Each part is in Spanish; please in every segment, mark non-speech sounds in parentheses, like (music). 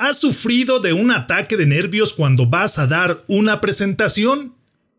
¿Has sufrido de un ataque de nervios cuando vas a dar una presentación?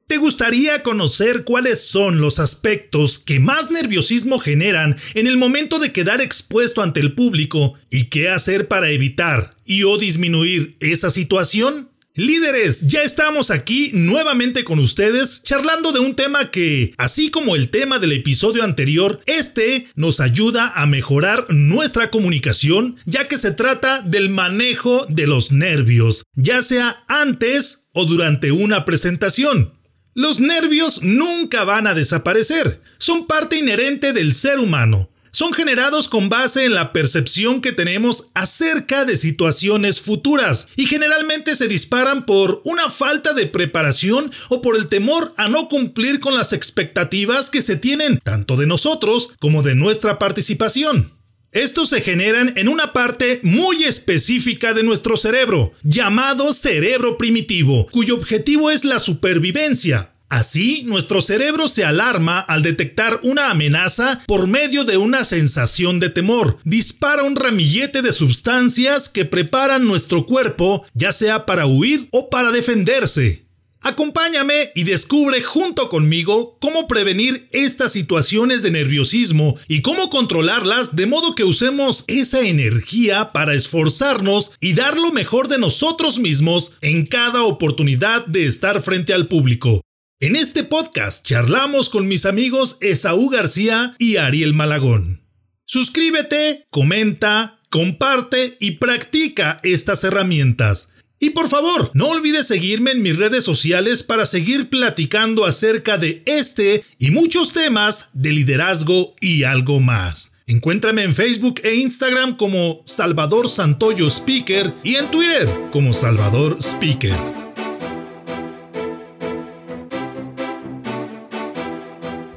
¿Te gustaría conocer cuáles son los aspectos que más nerviosismo generan en el momento de quedar expuesto ante el público y qué hacer para evitar y o disminuir esa situación? Líderes, ya estamos aquí nuevamente con ustedes charlando de un tema que, así como el tema del episodio anterior, este nos ayuda a mejorar nuestra comunicación, ya que se trata del manejo de los nervios, ya sea antes o durante una presentación. Los nervios nunca van a desaparecer, son parte inherente del ser humano son generados con base en la percepción que tenemos acerca de situaciones futuras y generalmente se disparan por una falta de preparación o por el temor a no cumplir con las expectativas que se tienen tanto de nosotros como de nuestra participación. Estos se generan en una parte muy específica de nuestro cerebro, llamado cerebro primitivo, cuyo objetivo es la supervivencia, Así, nuestro cerebro se alarma al detectar una amenaza por medio de una sensación de temor. Dispara un ramillete de sustancias que preparan nuestro cuerpo, ya sea para huir o para defenderse. Acompáñame y descubre junto conmigo cómo prevenir estas situaciones de nerviosismo y cómo controlarlas de modo que usemos esa energía para esforzarnos y dar lo mejor de nosotros mismos en cada oportunidad de estar frente al público. En este podcast charlamos con mis amigos Esaú García y Ariel Malagón. Suscríbete, comenta, comparte y practica estas herramientas. Y por favor, no olvides seguirme en mis redes sociales para seguir platicando acerca de este y muchos temas de liderazgo y algo más. Encuéntrame en Facebook e Instagram como Salvador Santoyo Speaker y en Twitter como Salvador Speaker.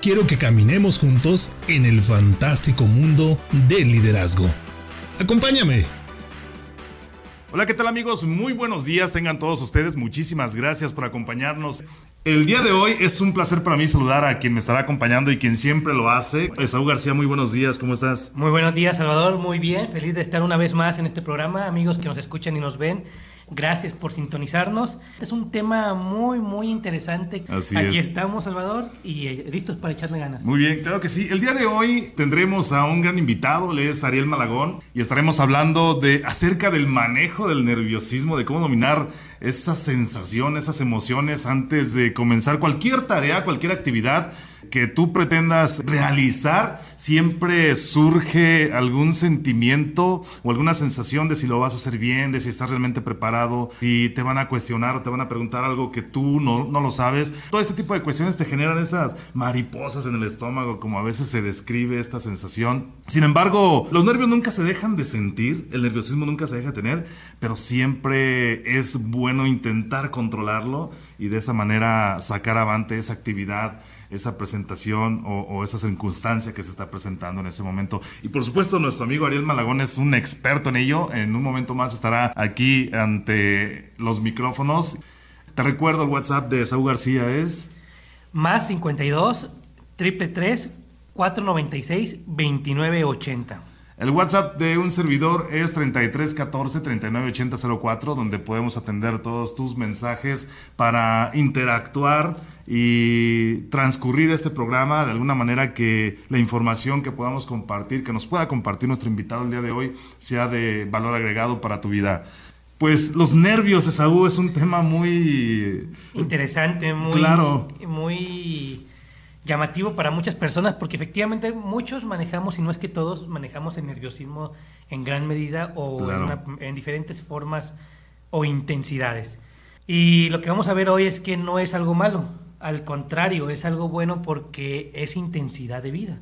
quiero que caminemos juntos en el fantástico mundo del liderazgo. Acompáñame. Hola, ¿qué tal amigos? Muy buenos días, tengan todos ustedes. Muchísimas gracias por acompañarnos. El día de hoy es un placer para mí saludar a quien me estará acompañando y quien siempre lo hace. Esaú García, muy buenos días, ¿cómo estás? Muy buenos días, Salvador, muy bien. Feliz de estar una vez más en este programa. Amigos que nos escuchan y nos ven, Gracias por sintonizarnos. Es un tema muy, muy interesante. Así Aquí estamos, Salvador, y eh, listos para echarle ganas. Muy bien, claro que sí. El día de hoy tendremos a un gran invitado, él es Ariel Malagón, y estaremos hablando de acerca del manejo del nerviosismo, de cómo dominar esas sensaciones, esas emociones antes de comenzar cualquier tarea, cualquier actividad que tú pretendas realizar, siempre surge algún sentimiento o alguna sensación de si lo vas a hacer bien, de si estás realmente preparado, si te van a cuestionar o te van a preguntar algo que tú no, no lo sabes. Todo este tipo de cuestiones te generan esas mariposas en el estómago, como a veces se describe esta sensación. Sin embargo, los nervios nunca se dejan de sentir, el nerviosismo nunca se deja de tener, pero siempre es bueno intentar controlarlo y de esa manera sacar avante esa actividad esa presentación o, esa circunstancia que se está presentando en ese momento. Y por supuesto, nuestro amigo Ariel Malagón es un experto en ello. En un momento más estará aquí ante los micrófonos. Te recuerdo, el WhatsApp de Saúl García es... Más 52 333 496 2980. El WhatsApp de un servidor es 3314 398004, donde podemos atender todos tus mensajes para interactuar y transcurrir este programa de alguna manera que la información que podamos compartir, que nos pueda compartir nuestro invitado el día de hoy, sea de valor agregado para tu vida. Pues los nervios, Esaú, es un tema muy... Interesante, muy... Claro. Muy llamativo para muchas personas porque efectivamente muchos manejamos, y no es que todos manejamos el nerviosismo en gran medida o en, diferentes formas o intensidades. Y lo que vamos a ver hoy es que no es algo malo, al contrario, es algo bueno porque es intensidad de vida.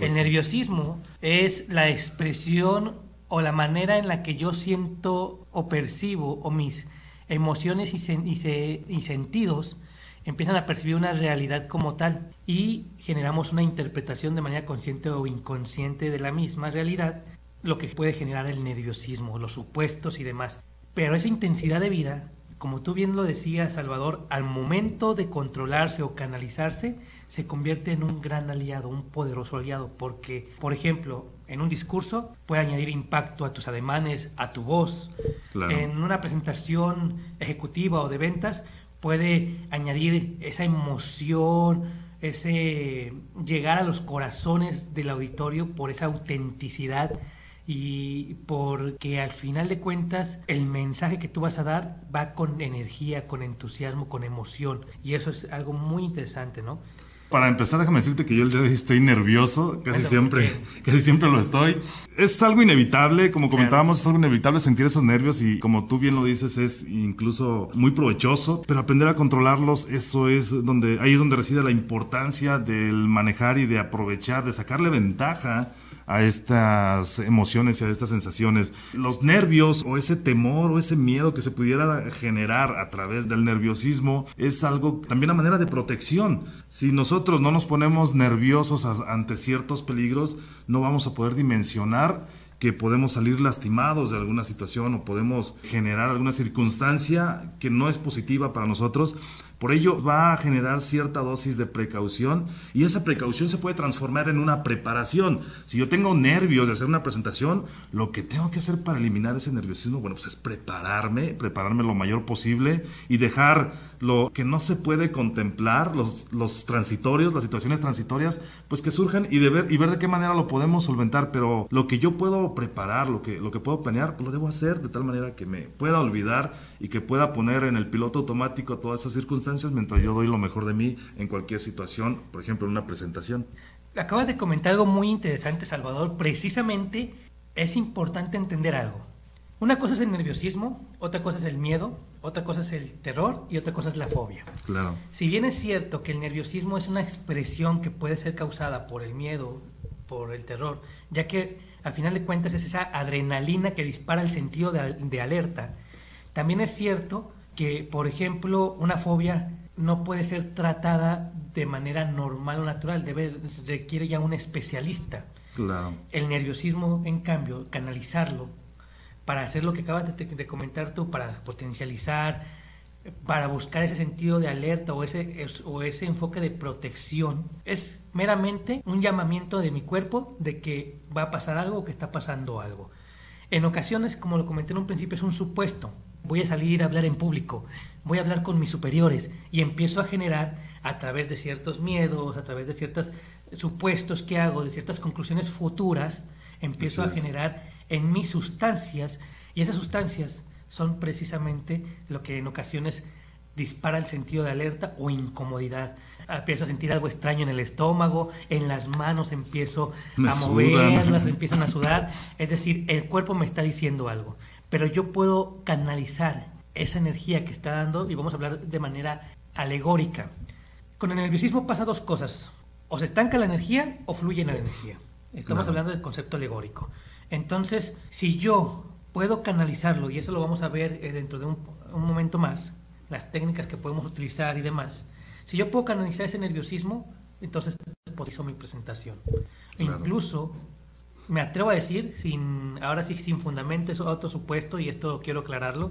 El nerviosismo es la expresión o la manera en la que yo siento o percibo o mis emociones y, y sentidos empiezan a percibir una realidad como tal y generamos una interpretación de manera consciente o inconsciente de la misma realidad, lo que puede generar el nerviosismo, los supuestos y demás. Pero esa intensidad de vida, como tú bien lo decías, Salvador, al momento de controlarse o canalizarse, se convierte en un gran aliado, un poderoso aliado, porque, por ejemplo, en un discurso puede añadir impacto a tus ademanes, a tu voz. En una presentación ejecutiva o de ventas puede añadir esa emoción, ese llegar a los corazones del auditorio por esa autenticidad y porque al final de cuentas el mensaje que tú vas a dar va con energía, con entusiasmo, con emoción y eso es algo muy interesante, ¿no? Para empezar, déjame decirte que yo el día de hoy estoy nervioso, casi siempre, (laughs) casi siempre lo estoy. Es algo inevitable, como comentábamos, es algo inevitable sentir esos nervios y como tú bien lo dices, es incluso muy provechoso, pero aprender a controlarlos, eso es donde, ahí es donde reside la importancia del manejar y de aprovechar, de sacarle ventaja a estas emociones y a estas sensaciones. Los nervios o ese temor o ese miedo que se pudiera generar a través del nerviosismo es algo también a manera de protección. Si nosotros no nos ponemos nerviosos ante ciertos peligros, no vamos a poder dimensionar que podemos salir lastimados de alguna situación o podemos generar alguna circunstancia que no es positiva para nosotros por ello va a generar cierta dosis de precaución y esa precaución se puede transformar en una preparación. Si yo tengo nervios de hacer una presentación, lo que tengo que hacer para eliminar ese nerviosismo, bueno, pues es prepararme, prepararme lo mayor posible y dejar lo que no se puede contemplar, los, los transitorios, las situaciones transitorias, pues que surjan y, de ver, y ver de qué manera lo podemos solventar. Pero lo que yo puedo preparar, lo que, lo que puedo planear, pues lo debo hacer de tal manera que me pueda olvidar y que pueda poner en el piloto automático todas esas circunstancias mientras yo doy lo mejor de mí en cualquier situación, por ejemplo, en una presentación. Acabas de comentar algo muy interesante, Salvador. Precisamente es importante entender algo. Una cosa es el nerviosismo, otra cosa es el miedo, otra cosa es el terror y otra cosa es la fobia. Claro. Si bien es cierto que el nerviosismo es una expresión que puede ser causada por el miedo, por el terror, ya que al final de cuentas es esa adrenalina que dispara el sentido de, alerta, también es cierto que, por ejemplo, una fobia no puede ser tratada de manera normal o natural, debe, requiere ya un especialista. Claro. El nerviosismo, en cambio, canalizarlo para hacer lo que acabas de, comentar tú, para potencializar, para buscar ese sentido de alerta o ese, o ese enfoque de protección, es meramente un llamamiento de mi cuerpo de que va a pasar algo que está pasando algo. En ocasiones, como lo comenté en un principio, es un supuesto. Voy a salir a hablar en público, voy a hablar con mis superiores y empiezo a generar a través de ciertos miedos, a través de ciertos supuestos que hago, de ciertas conclusiones futuras, empiezo a generar en mis sustancias y esas sustancias son precisamente lo que en ocasiones dispara el sentido de alerta o incomodidad. Empiezo a sentir algo extraño en el estómago, en las manos empiezo a moverlas, empiezan a sudar. Es decir, el cuerpo me está diciendo algo. Pero yo puedo canalizar esa energía que está dando y vamos a hablar de manera alegórica. Con el nerviosismo pasa dos cosas. O se estanca la energía o fluye la energía. Estamos hablando del concepto alegórico. Entonces, si yo puedo canalizarlo, y eso lo vamos a ver eh, dentro de un, momento más, las técnicas que podemos utilizar y demás, si yo puedo canalizar ese nerviosismo, entonces hizo mi presentación. E incluso me atrevo a decir, sin, ahora sí sin fundamento, es otro supuesto, y esto quiero aclararlo,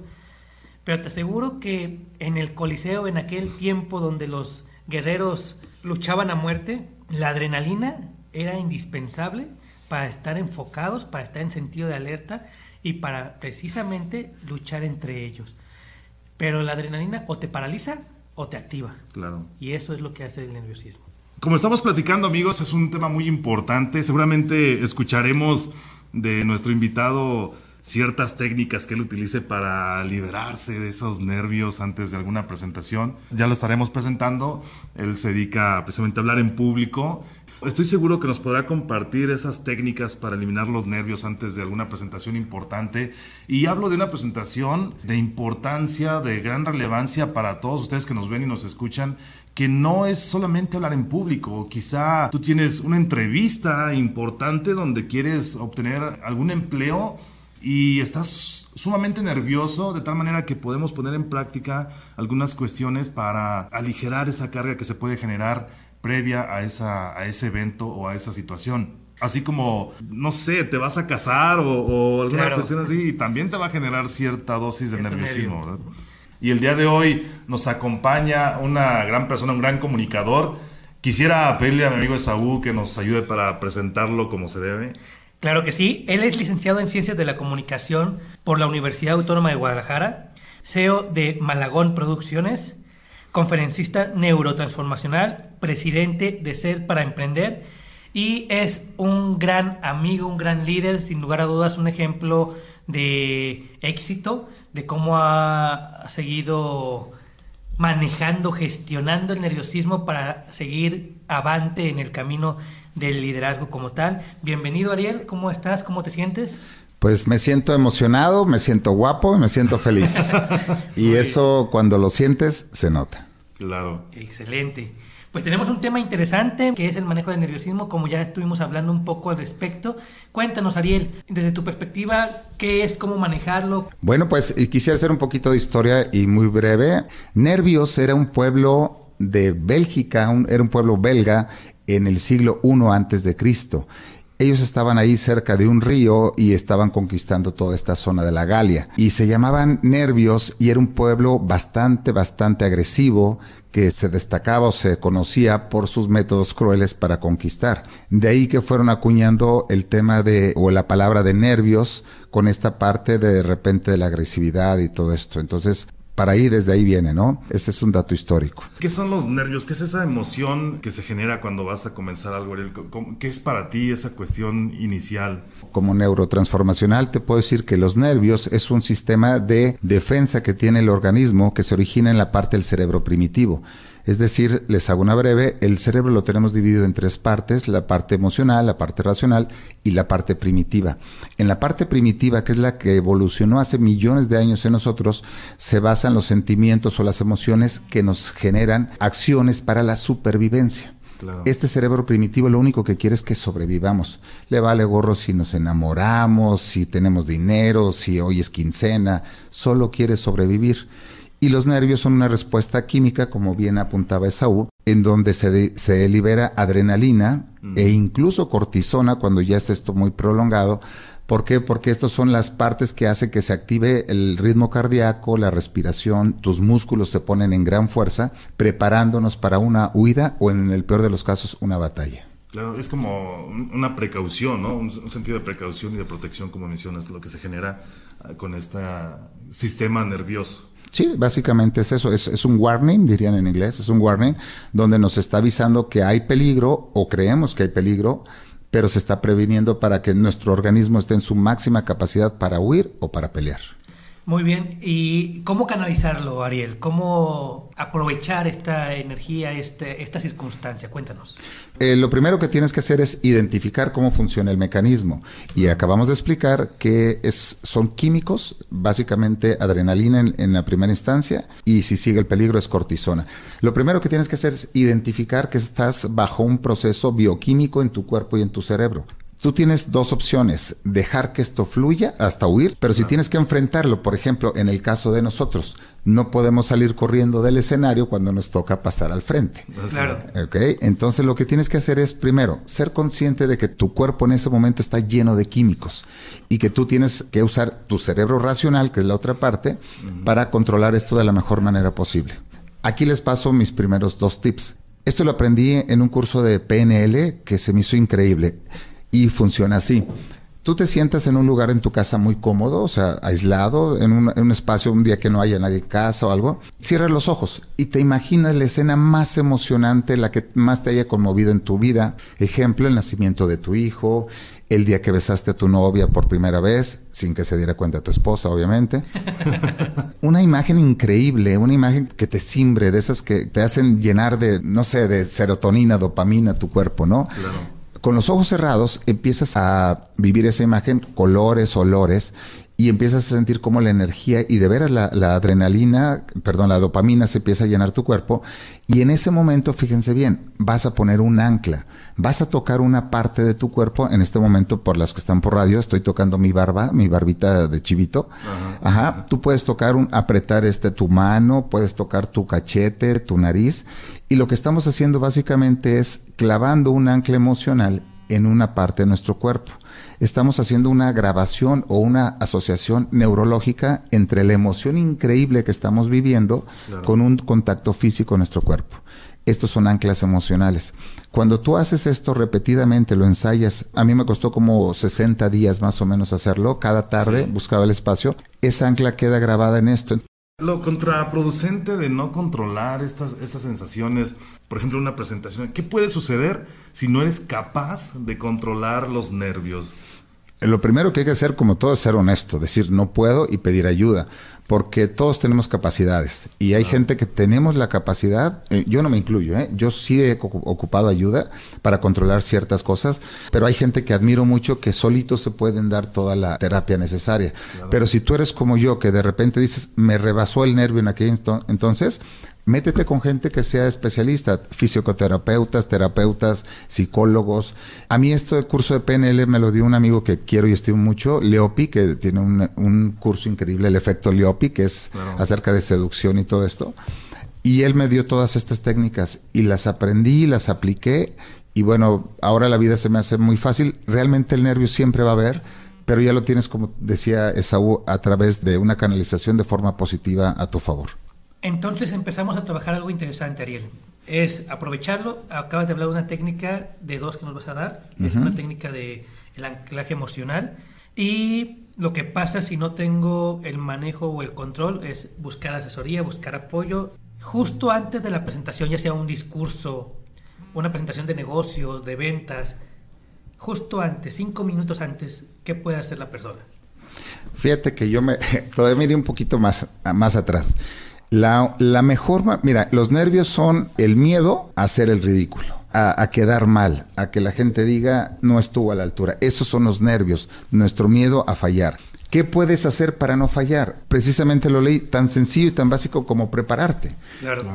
pero te aseguro que en el Coliseo, en aquel tiempo donde los guerreros luchaban a muerte, la adrenalina era indispensable para estar enfocados, para estar en sentido de alerta y para precisamente luchar entre ellos. Pero la adrenalina o te paraliza o te activa. Claro. Y eso es lo que hace el nerviosismo. Como estamos platicando, amigos, es un tema muy importante. Seguramente escucharemos de nuestro invitado ciertas técnicas que él utilice para liberarse de esos nervios antes de alguna presentación. Ya lo estaremos presentando. Él se dedica precisamente a hablar en público. Estoy seguro que nos podrá compartir esas técnicas para eliminar los nervios antes de alguna presentación importante. Y hablo de una presentación de importancia, de gran relevancia para todos ustedes que nos ven y nos escuchan, que no es solamente hablar en público. Quizá tú tienes una entrevista importante donde quieres obtener algún empleo y estás sumamente nervioso de tal manera que podemos poner en práctica algunas cuestiones para aligerar esa carga que se puede generar previa a, esa, a ese evento o a esa situación. Así como, no sé, te vas a casar o, alguna cuestión así y también te va a generar cierta dosis de nerviosismo. Y el día de hoy nos acompaña una gran persona, un gran comunicador. Quisiera pedirle a mi amigo Esaú que nos ayude para presentarlo como se debe. Claro que sí. Él es licenciado en Ciencias de la Comunicación por la Universidad Autónoma de Guadalajara, CEO de Malagón Producciones, conferencista neurotransformacional, presidente de Ser para Emprender y es un gran amigo, un gran líder, sin lugar a dudas, un ejemplo de éxito, de cómo ha seguido manejando, gestionando el nerviosismo para seguir avante en el camino del liderazgo como tal. Bienvenido Ariel, ¿cómo estás? ¿Cómo te sientes? Pues me siento emocionado, me siento guapo y me siento feliz. (laughs) y eso cuando lo sientes se nota. Claro. Excelente. Pues tenemos un tema interesante que es el manejo del nerviosismo, como ya estuvimos hablando un poco al respecto. Cuéntanos, Ariel, desde tu perspectiva, ¿qué es, cómo manejarlo? Bueno, pues quisiera hacer un poquito de historia y muy breve. Nervios era un pueblo de Bélgica, era un pueblo belga en el siglo I antes de Cristo. Ellos estaban ahí cerca de un río y estaban conquistando toda esta zona de la Galia. Y se llamaban Nervios y era un pueblo bastante, bastante agresivo que se destacaba o se conocía por sus métodos crueles para conquistar. De ahí que fueron acuñando el tema de, o la palabra de nervios con esta parte de, de repente de la agresividad y todo esto. Entonces, para ahí, desde ahí viene, ¿no? Ese es un dato histórico. ¿Qué son los nervios? ¿Qué es esa emoción que se genera cuando vas a comenzar algo? ¿Qué es para ti esa cuestión inicial? Como neurotransformacional te puedo decir que los nervios es un sistema de defensa que tiene el organismo que se origina en la parte del cerebro primitivo. Es decir, les hago una breve, el cerebro lo tenemos dividido en tres partes, la parte emocional, la parte racional y la parte primitiva. En la parte primitiva, que es la que evolucionó hace millones de años en nosotros, se basan los sentimientos o las emociones que nos generan acciones para la supervivencia. Este cerebro primitivo lo único que quiere es que sobrevivamos. Le vale gorro si nos enamoramos, si tenemos dinero, si hoy es quincena, solo quiere sobrevivir. Y los nervios son una respuesta química, como bien apuntaba Esaú, en donde se, se libera adrenalina e incluso cortisona cuando ya es esto muy prolongado. ¿Por qué? Porque estas son las partes que hacen que se active el ritmo cardíaco, la respiración, tus músculos se ponen en gran fuerza, preparándonos para una huida o en el peor de los casos una batalla. Claro, es como una precaución, ¿no? Un, sentido de precaución y de protección, como mencionas, lo que se genera ah, con este sistema nervioso. Sí, básicamente es eso, es, un warning, dirían en inglés, es un warning, donde nos está avisando que hay peligro o creemos que hay peligro, pero se está previniendo para que nuestro organismo esté en su máxima capacidad para huir o para pelear. Muy bien, ¿y cómo canalizarlo, Ariel? ¿Cómo aprovechar esta energía, este, esta circunstancia? Cuéntanos. Eh, lo primero que tienes que hacer es identificar cómo funciona el mecanismo. Y acabamos de explicar que es, son químicos, básicamente adrenalina en, en la primera instancia, y si sigue el peligro es cortisona. Lo primero que tienes que hacer es identificar que estás bajo un proceso bioquímico en tu cuerpo y en tu cerebro. Tú tienes dos opciones, dejar que esto fluya hasta huir, pero si tienes que enfrentarlo, por ejemplo, en el caso de nosotros, no podemos salir corriendo del escenario cuando nos toca pasar al frente. Claro. ¿Okay? Entonces lo que tienes que hacer es, primero, ser consciente de que tu cuerpo en ese momento está lleno de químicos y que tú tienes que usar tu cerebro racional, que es la otra parte, para controlar esto de la mejor manera posible. Aquí les paso mis primeros dos tips. Esto lo aprendí en un curso de PNL que se me hizo increíble y funciona así. Tú te sientas en un lugar en tu casa muy cómodo, o sea, aislado, en un, espacio, un día que no haya nadie en casa o algo. Cierras los ojos y te imaginas la escena más emocionante, la que más te haya conmovido en tu vida. Ejemplo, el nacimiento de tu hijo, el día que besaste a tu novia por primera vez, sin que se diera cuenta tu esposa, obviamente. (laughs) una imagen increíble, una imagen que te simbre, de esas que te hacen llenar de, no sé, de serotonina, dopamina tu cuerpo, ¿no? Claro. Con los ojos cerrados empiezas a vivir esa imagen, colores, olores, y empiezas a sentir como la energía y de veras la, adrenalina, perdón, la dopamina se empieza a llenar tu cuerpo y en ese momento, fíjense bien, vas a poner un ancla, vas a tocar una parte de tu cuerpo, en este momento por las que están por radio, estoy tocando mi barba, mi barbita de chivito, ajá, tú puedes tocar un, apretar este tu mano, puedes tocar tu cachete, tu nariz y lo que estamos haciendo básicamente es clavando un ancla emocional en una parte de nuestro cuerpo estamos haciendo una grabación o una asociación neurológica entre la emoción increíble que estamos viviendo con un contacto físico en nuestro cuerpo. Estos son anclas emocionales. Cuando tú haces esto repetidamente, lo ensayas, a mí me costó como 60 días más o menos hacerlo, cada tarde buscaba el espacio, esa ancla queda grabada en esto. Lo contraproducente de no controlar estas, estas sensaciones, por ejemplo, una presentación, ¿qué puede suceder si no eres capaz de controlar los nervios? Lo primero que hay que hacer, como todo, es ser honesto, decir no puedo y pedir ayuda, porque todos tenemos capacidades y hay gente que tenemos la capacidad, eh, yo no me incluyo, ¿eh? yo sí he ocupado ayuda para controlar ciertas cosas, pero hay gente que admiro mucho que solitos se pueden dar toda la terapia necesaria. Pero si tú eres como yo, que de repente dices, me rebasó el nervio en aquel entonces, métete con gente que sea especialista, fisioterapeutas, terapeutas, psicólogos. A mí esto curso de PNL me lo dio un amigo que quiero y estimo mucho, Leopi, que tiene un, curso increíble, el efecto Leopi, que es acerca de seducción y todo esto. Y él me dio todas estas técnicas y las aprendí, las apliqué y bueno, ahora la vida se me hace muy fácil. Realmente el nervio siempre va a haber, pero ya lo tienes, como decía Esaú, a través de una canalización de forma positiva a tu favor. Entonces empezamos a trabajar algo interesante, Ariel. Es aprovecharlo. Acabas de hablar de una técnica de dos que nos vas a dar. Es una técnica de el anclaje emocional. Y lo que pasa si no tengo el manejo o el control es buscar asesoría, buscar apoyo. Justo antes de la presentación, ya sea un discurso, una presentación de negocios, de ventas, justo antes, cinco minutos antes, ¿qué puede hacer la persona? Fíjate que yo me (laughs) todavía me iré un poquito más, más atrás. La, la mejor, mira, los nervios son el miedo a hacer el ridículo. A, a, quedar mal, a que la gente diga no estuvo a la altura. Esos son los nervios, nuestro miedo a fallar. ¿Qué puedes hacer para no fallar? Precisamente lo leí tan sencillo y tan básico como prepararte.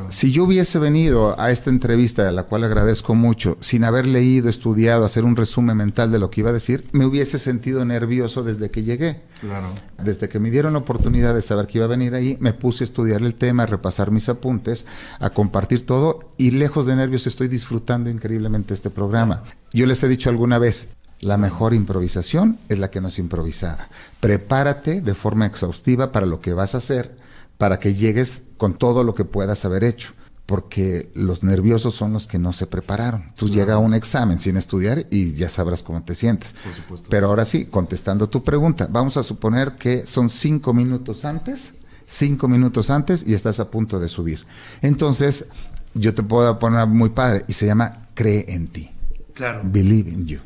Si yo hubiese venido a esta entrevista, a la cual agradezco mucho, sin haber leído, estudiado, hacer un resumen mental de lo que iba a decir, me hubiese sentido nervioso desde que llegué. Claro. Desde que me dieron la oportunidad de saber que iba a venir ahí, me puse a estudiar el tema, a repasar mis apuntes, a compartir todo y lejos de nervios estoy disfrutando increíblemente este programa. Yo les he dicho alguna vez, la mejor improvisación es la que no es improvisada. Prepárate de forma exhaustiva para lo que vas a hacer, para que llegues con todo lo que puedas haber hecho, porque los nerviosos son los que no se prepararon. Tú llegas a un examen sin estudiar y ya sabrás cómo te sientes. Por supuesto. Pero ahora sí, contestando tu pregunta, vamos a suponer que son cinco minutos antes, cinco minutos antes y estás a punto de subir. Entonces, yo te puedo poner muy padre y se llama cree en ti. Claro. Believe in you.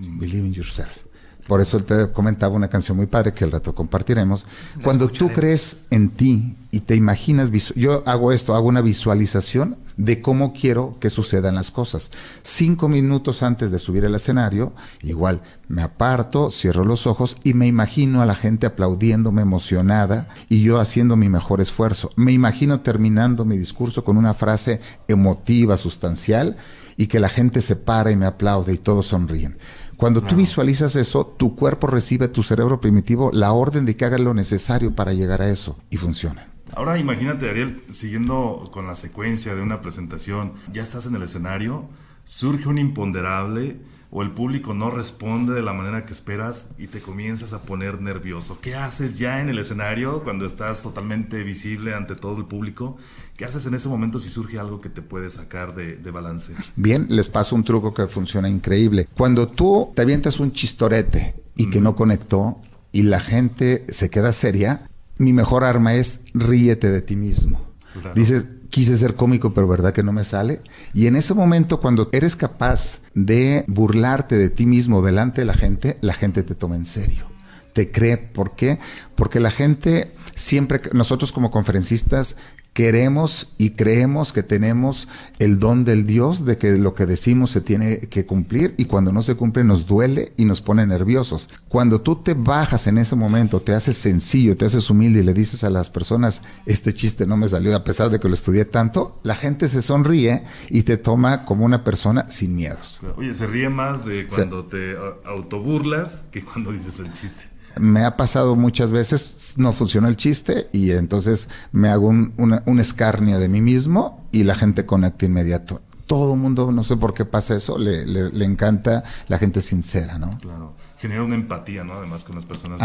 Believe in yourself. Por eso te comentaba una canción muy padre que el rato compartiremos. Cuando tú crees en ti y te imaginas, yo hago esto, hago una visualización de cómo quiero que sucedan las cosas. Cinco minutos antes de subir al escenario, igual me aparto, cierro los ojos y me imagino a la gente aplaudiéndome emocionada y yo haciendo mi mejor esfuerzo. Me imagino terminando mi discurso con una frase emotiva, sustancial y que la gente se para y me aplaude y todos sonríen. Cuando tú visualizas eso, tu cuerpo recibe, tu cerebro primitivo, la orden de que haga lo necesario para llegar a eso y funciona. Ahora imagínate, Ariel, siguiendo con la secuencia de una presentación, ya estás en el escenario, surge un imponderable o el público no responde de la manera que esperas y te comienzas a poner nervioso. ¿Qué haces ya en el escenario cuando estás totalmente visible ante todo el público? ¿Qué haces en ese momento si surge algo que te puede sacar de, balance? Bien, les paso un truco que funciona increíble. Cuando tú te avientas un chistorete y que no conectó y la gente se queda seria, mi mejor arma es ríete de ti mismo Dices, quise ser cómico, pero verdad que no me sale. Y en ese momento, cuando eres capaz de burlarte de ti mismo delante de la gente, la gente te toma en serio. Te cree. ¿Por qué? Porque la gente siempre, nosotros como conferencistas, queremos y creemos que tenemos el don del Dios de que lo que decimos se tiene que cumplir y cuando no se cumple nos duele y nos pone nerviosos. Cuando tú te bajas en ese momento, te haces sencillo, te haces humilde y le dices a las personas, este chiste no me salió a pesar de que lo estudié tanto, la gente se sonríe y te toma como una persona sin miedos. Oye, se ríe más de cuando te autoburlas que cuando dices el chiste me ha pasado muchas veces, no funcionó el chiste y entonces me hago un, escarnio de mí mismo y la gente conecta inmediato. Todo el mundo, no sé por qué pasa eso, le, le, encanta la gente sincera, ¿no? Claro, genera una empatía, ¿no? Además con las personas.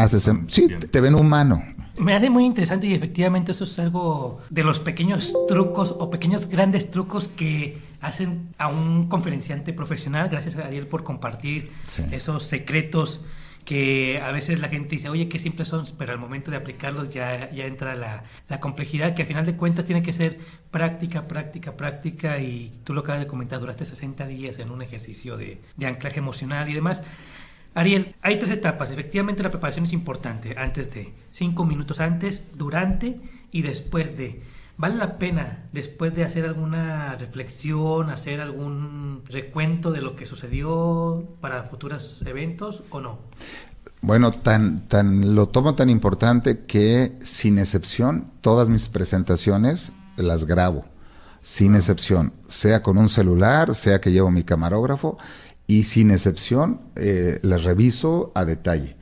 sí, te ven humano. Me hace muy interesante y efectivamente eso es algo de los pequeños trucos o pequeños grandes trucos que hacen a un conferenciante profesional. Gracias a Ariel por compartir esos secretos que a veces la gente dice, oye, qué simples son, pero al momento de aplicarlos ya, ya entra la, la, complejidad que a final de cuentas tiene que ser práctica, práctica, práctica y tú lo acabas de comentar, duraste 60 días en un ejercicio de, de anclaje emocional y demás. Ariel, hay tres etapas. Efectivamente, la preparación es importante. Antes de, cinco minutos antes, durante y después de. ¿Vale la pena, después de hacer alguna reflexión, hacer algún recuento de lo que sucedió para futuros eventos o no? Bueno, tan, tan, lo tomo tan importante que sin excepción, todas mis presentaciones las grabo, sin excepción, sea con un celular, sea que llevo mi camarógrafo, y sin excepción eh, las reviso a detalle.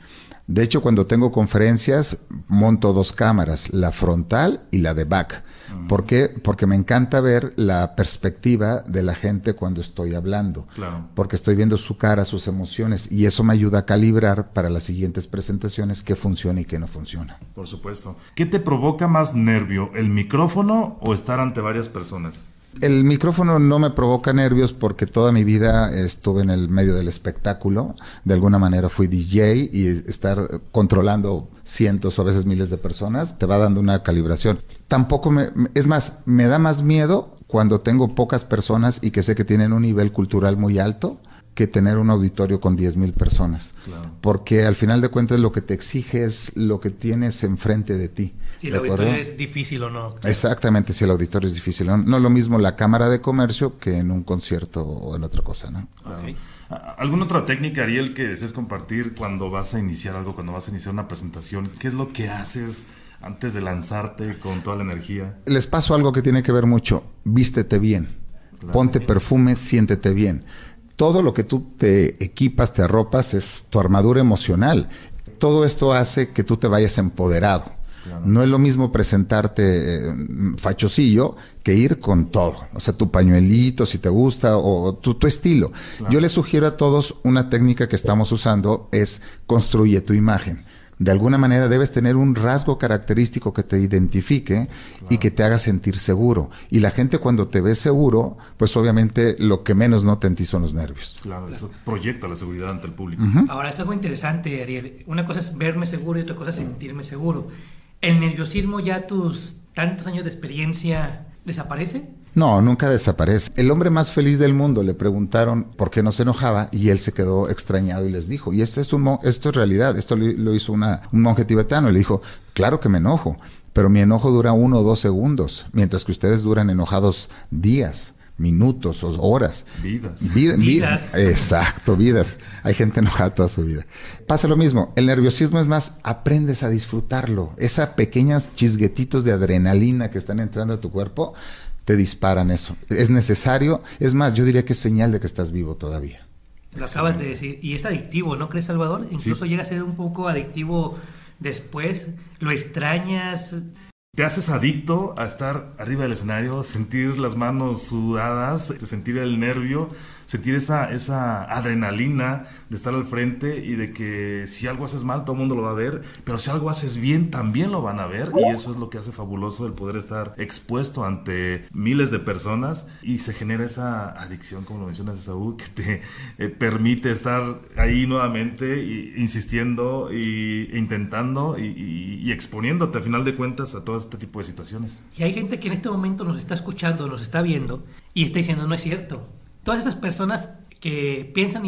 De hecho, cuando tengo conferencias, monto dos cámaras, la frontal y la de back ¿Por qué? Porque me encanta ver la perspectiva de la gente cuando estoy hablando. Claro. Porque estoy viendo su cara, sus emociones, y eso me ayuda a calibrar para las siguientes presentaciones qué funciona y qué no funciona. Por supuesto. ¿Qué te provoca más nervio, el micrófono o estar ante varias personas? El micrófono no me provoca nervios porque toda mi vida estuve en el medio del espectáculo. De alguna manera fui DJ y estar controlando cientos o a veces miles de personas te va dando una calibración. Tampoco me, es más, me da más miedo cuando tengo pocas personas y que sé que tienen un nivel cultural muy alto que tener un auditorio con 10 mil personas. Porque al final de cuentas lo que te exige es lo que tienes enfrente de ti. Si el auditorio es difícil o no. Exactamente, si el auditorio es difícil. No, no lo mismo la cámara de comercio que en un concierto o en otra cosa, ¿no? ¿Alguna otra técnica, Ariel, que desees compartir cuando vas a iniciar algo, cuando vas a iniciar una presentación? ¿Qué es lo que haces antes de lanzarte con toda la energía? Les paso algo que tiene que ver mucho. Vístete bien. Ponte perfume, siéntete bien. Todo lo que tú te equipas, te arropas, es tu armadura emocional. Todo esto hace que tú te vayas empoderado. No es lo mismo presentarte eh, fachosillo que ir con todo. O sea, tu pañuelito, si te gusta, o tu, tu estilo. Yo les sugiero a todos una técnica que estamos usando, es construye tu imagen. De alguna manera debes tener un rasgo característico que te identifique y que te haga sentir seguro. Y la gente cuando te ve seguro, pues obviamente lo que menos nota en ti son los nervios. Claro, eso proyecta la seguridad ante el público. Ahora es algo interesante, Ariel. Una cosa es verme seguro y otra cosa es sentirme seguro. ¿El nerviosismo ya tus tantos años de experiencia desaparece? No, nunca desaparece. El hombre más feliz del mundo le preguntaron por qué no se enojaba y él se quedó extrañado y les dijo, y esto es, un, esto es realidad, esto lo, hizo una, un monje tibetano, le dijo, claro que me enojo, pero mi enojo dura uno o dos segundos, mientras que ustedes duran enojados días minutos o horas. Vidas. vidas. Exacto, vidas. Hay gente enojada toda su vida. Pasa lo mismo. El nerviosismo es más, aprendes a disfrutarlo. Esas pequeñas chisguetitos de adrenalina que están entrando a tu cuerpo te disparan eso. Es necesario. Es más, yo diría que es señal de que estás vivo todavía. Lo acabas de decir. Y es adictivo, ¿no crees, Salvador? Incluso llega a ser un poco adictivo después. Lo extrañas te haces adicto a estar arriba del escenario, sentir las manos sudadas, sentir el nervio sentir esa, esa adrenalina de estar al frente y de que si algo haces mal, todo el mundo lo va a ver, pero si algo haces bien, también lo van a ver. Y eso es lo que hace fabuloso el poder estar expuesto ante miles de personas y se genera esa adicción, como lo mencionas, Saúl, que te eh, permite estar ahí nuevamente insistiendo e intentando y, exponiéndote a final de cuentas a todas este tipo de situaciones. Y hay gente que en este momento nos está escuchando, nos está viendo y está diciendo, no es cierto. Todas esas personas que piensan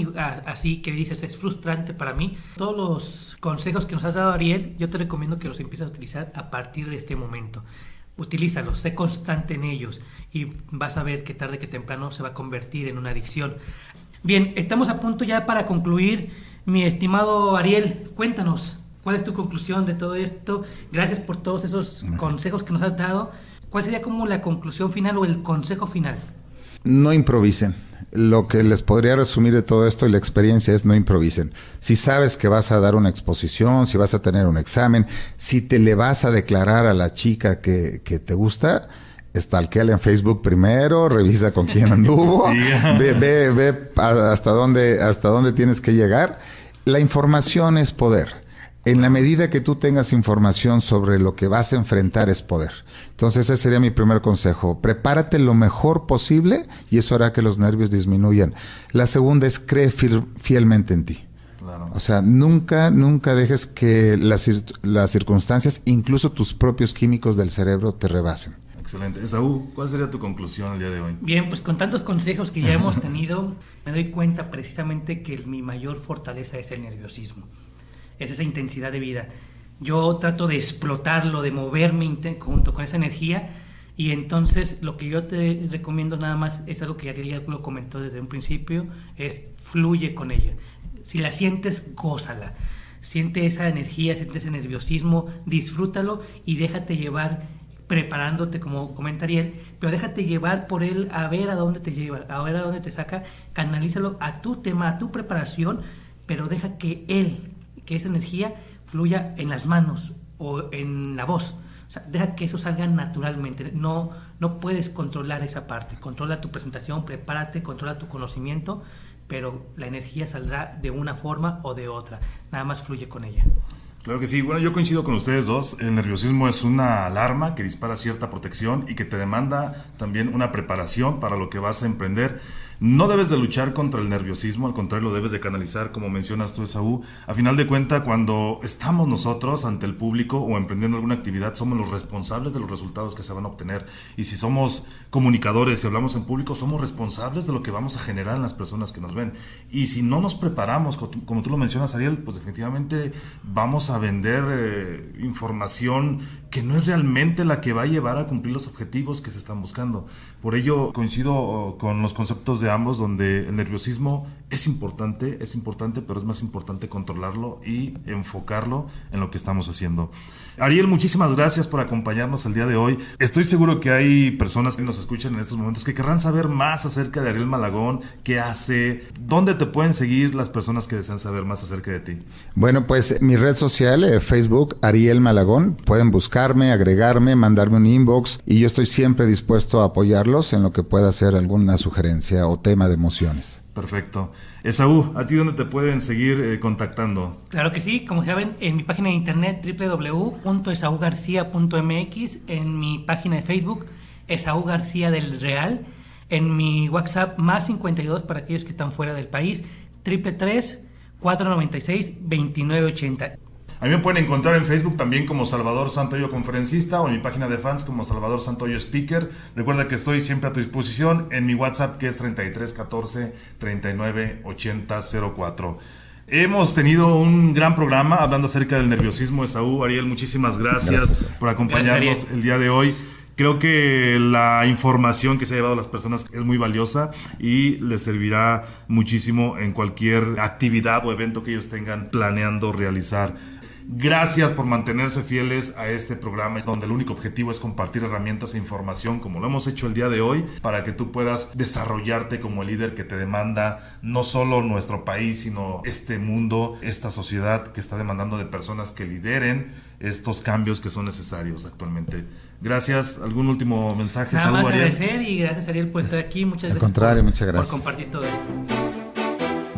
así, que dices, es frustrante para mí, todos los consejos que nos has dado Ariel, yo te recomiendo que los empieces a utilizar a partir de este momento. Utilízalos, sé constante en ellos y vas a ver que tarde que temprano se va a convertir en una adicción. Bien, estamos a punto ya para concluir. Mi estimado Ariel, cuéntanos, ¿cuál es tu conclusión de todo esto? Gracias por todos esos consejos que nos has dado. ¿Cuál sería como la conclusión final o el consejo final? No improvisen lo que les podría resumir de todo esto y la experiencia es no improvisen. Si sabes que vas a dar una exposición, si vas a tener un examen, si te le vas a declarar a la chica que, que te gusta, estalqueale en Facebook primero, revisa con quién (laughs) anduvo, ve, ve, ve hasta dónde, hasta dónde tienes que llegar. La información es poder. En la medida que tú tengas información sobre lo que vas a enfrentar es poder. Entonces ese sería mi primer consejo. Prepárate lo mejor posible y eso hará que los nervios disminuyan. La segunda es cree fielmente en ti. O sea, nunca, nunca dejes que las, las circunstancias, incluso tus propios químicos del cerebro, te rebasen. Excelente. Esaú, ¿cuál sería tu conclusión el día de hoy? Bien, pues con tantos consejos que ya hemos (laughs) tenido, me doy cuenta precisamente que mi mayor fortaleza es el nerviosismo. Es esa intensidad de vida yo trato de explotarlo, de moverme junto con esa energía. Y entonces lo que yo te recomiendo nada más es algo que ya lo comentó desde un principio, es fluye con ella. Si la sientes, gózala. Siente esa energía, siente ese nerviosismo, disfrútalo y déjate llevar preparándote, como comenta Ariel, pero déjate llevar por él a ver a dónde te lleva, a ver a dónde te saca, canalízalo a tu tema, a tu preparación, pero deja que él, que esa energía fluya en las manos o en la voz. O sea, deja que eso salga naturalmente. No, no puedes controlar esa parte. Controla tu presentación, prepárate, controla tu conocimiento, pero la energía saldrá de una forma o de otra. Nada más fluye con ella. Claro que sí. Bueno, yo coincido con ustedes dos. El nerviosismo es una alarma que dispara cierta protección y que te demanda también una preparación para lo que vas a emprender. No debes de luchar contra el nerviosismo, al contrario, lo debes de canalizar, como mencionas tú, Esaú. A final de cuenta, cuando estamos nosotros ante el público o emprendiendo alguna actividad, somos los responsables de los resultados que se van a obtener. Y si somos comunicadores y hablamos en público, somos responsables de lo que vamos a generar en las personas que nos ven. Y si no nos preparamos, como tú lo mencionas, Ariel, pues definitivamente vamos a vender eh, información que no es realmente la que va a llevar a cumplir los objetivos que se están buscando. Por ello, coincido oh, con los conceptos de ambos, donde el nerviosismo es importante, es importante, pero es más importante controlarlo y enfocarlo en lo que estamos haciendo. Ariel, muchísimas gracias por acompañarnos el día de hoy. Estoy seguro que hay personas que nos escuchan en estos momentos que querrán saber más acerca de Ariel Malagón, qué hace, dónde te pueden seguir las personas que desean saber más acerca de ti. Bueno, pues mi red social, eh, Facebook, Ariel Malagón, pueden buscarme, agregarme, mandarme un inbox y yo estoy siempre dispuesto a apoyarlos en lo que pueda ser alguna sugerencia o tema de emociones. Perfecto. Esaú, ¿a ti dónde te pueden seguir eh, contactando? Claro que sí, como saben, en mi página de internet www.esaugarcia.mx, en mi página de Facebook, Esaú García del Real, en mi WhatsApp más 52 para aquellos que están fuera del país, triple 496 2980. A mí me pueden encontrar en Facebook también como Salvador Santoyo Conferencista o en mi página de fans como Salvador Santoyo Speaker. Recuerda que estoy siempre a tu disposición en mi WhatsApp que es 3314 39 80 04. Hemos tenido un gran programa hablando acerca del nerviosismo de Saúl. Ariel, muchísimas gracias, por acompañarnos el día de hoy. Creo que la información que se ha llevado a las personas es muy valiosa y les servirá muchísimo en cualquier actividad o evento que ellos tengan planeando realizar. Gracias por mantenerse fieles a este programa donde el único objetivo es compartir herramientas e información como lo hemos hecho el día de hoy para que tú puedas desarrollarte como el líder que te demanda no solo nuestro país sino este mundo, esta sociedad que está demandando de personas que lideren estos cambios que son necesarios actualmente. Gracias. ¿Algún último mensaje? Nada más agradecer y gracias Ariel por estar aquí. Muchas Al gracias. contrario, muchas gracias. Por compartir todo esto.